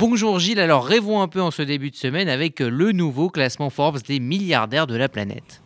Bonjour Gilles, alors rêvons un peu en ce début de semaine avec le nouveau classement Forbes des milliardaires de la planète.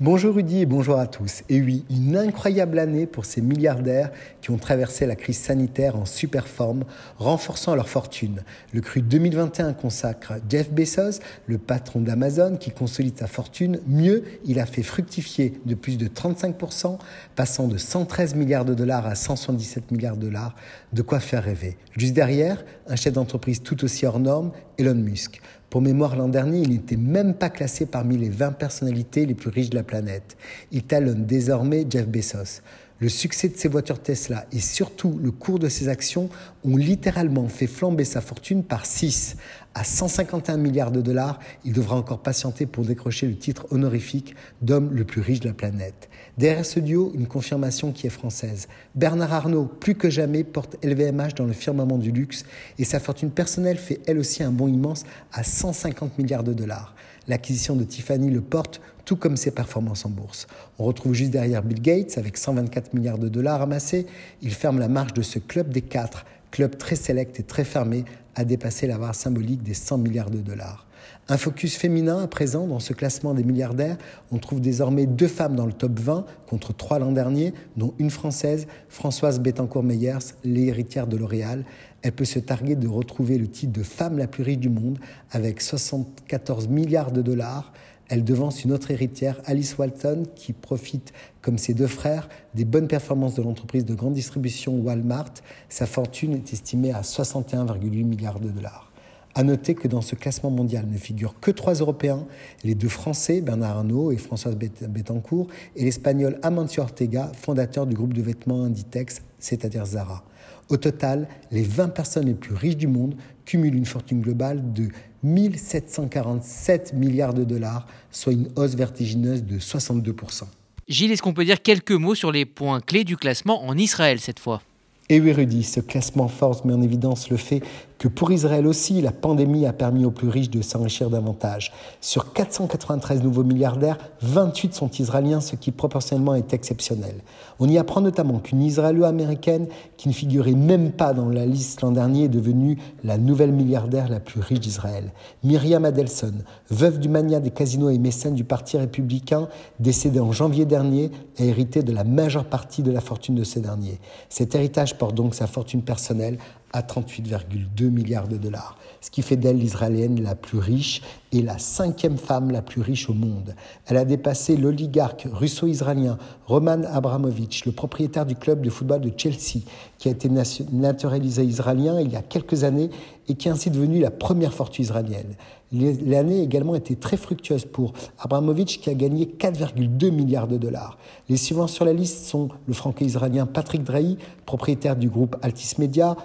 Bonjour Rudy et bonjour à tous. Et oui, une incroyable année pour ces milliardaires qui ont traversé la crise sanitaire en super forme, renforçant leur fortune. Le cru 2021 consacre Jeff Bezos, le patron d'Amazon, qui consolide sa fortune. Mieux, il a fait fructifier de plus de 35%, passant de 113 milliards de dollars à 177 milliards de dollars. De quoi faire rêver. Juste derrière, un chef d'entreprise tout aussi hors norme, Elon Musk. Pour mémoire, l'an dernier, il n'était même pas classé parmi les 20 personnalités les plus riches de la planète. Il talonne désormais Jeff Bezos. Le succès de ses voitures Tesla et surtout le cours de ses actions ont littéralement fait flamber sa fortune par 6 à 151 milliards de dollars. Il devra encore patienter pour décrocher le titre honorifique d'homme le plus riche de la planète. Derrière ce duo, une confirmation qui est française. Bernard Arnault, plus que jamais, porte LVMH dans le firmament du luxe et sa fortune personnelle fait elle aussi un bond immense à 150 milliards de dollars. L'acquisition de Tiffany le porte, tout comme ses performances en bourse. On retrouve juste derrière Bill Gates avec 124 milliards de dollars amassés. Il ferme la marche de ce club des quatre, club très sélect et très fermé, à dépasser la barre symbolique des 100 milliards de dollars. Un focus féminin à présent dans ce classement des milliardaires. On trouve désormais deux femmes dans le top 20 contre trois l'an dernier, dont une française, Françoise Bettencourt-Meyers, l'héritière de L'Oréal. Elle peut se targuer de retrouver le titre de femme la plus riche du monde avec 74 milliards de dollars. Elle devance une autre héritière, Alice Walton, qui profite, comme ses deux frères, des bonnes performances de l'entreprise de grande distribution Walmart. Sa fortune est estimée à 61,8 milliards de dollars. À noter que dans ce classement mondial ne figurent que trois Européens, les deux Français, Bernard Arnault et Françoise Bettencourt, et l'Espagnol Amancio Ortega, fondateur du groupe de vêtements Inditex, c'est-à-dire Zara. Au total, les 20 personnes les plus riches du monde cumulent une fortune globale de 1747 milliards de dollars, soit une hausse vertigineuse de 62%. Gilles, est-ce qu'on peut dire quelques mots sur les points clés du classement en Israël cette fois? Et oui, Rudy, ce classement force met en évidence le fait que pour Israël aussi, la pandémie a permis aux plus riches de s'enrichir davantage. Sur 493 nouveaux milliardaires, 28 sont israéliens, ce qui proportionnellement est exceptionnel. On y apprend notamment qu'une Israélo-américaine qui ne figurait même pas dans la liste l'an dernier est devenue la nouvelle milliardaire la plus riche d'Israël. Myriam Adelson, veuve du mania des casinos et mécène du Parti républicain, décédée en janvier dernier, a hérité de la majeure partie de la fortune de ces derniers. Cet héritage porte donc sa fortune personnelle à 38,2 milliards de dollars, ce qui fait d'elle l'Israélienne la plus riche et la cinquième femme la plus riche au monde. Elle a dépassé l'oligarque russo-israélien Roman Abramovich, le propriétaire du club de football de Chelsea, qui a été naturalisé israélien il y a quelques années et qui est ainsi devenu la première fortune israélienne. L'année a également été très fructueuse pour Abramovich qui a gagné 4,2 milliards de dollars. Les suivants sur la liste sont le franco-israélien Patrick Drahi, propriétaire du groupe Altis Media,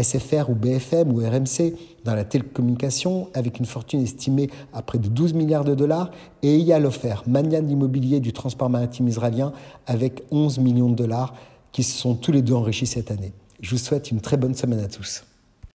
SFR ou BFM ou RMC dans la télécommunication avec une fortune estimée à près de 12 milliards de dollars et Eyal Ofer, mania d'immobilier du transport maritime israélien avec 11 millions de dollars qui se sont tous les deux enrichis cette année. Je vous souhaite une très bonne semaine à tous.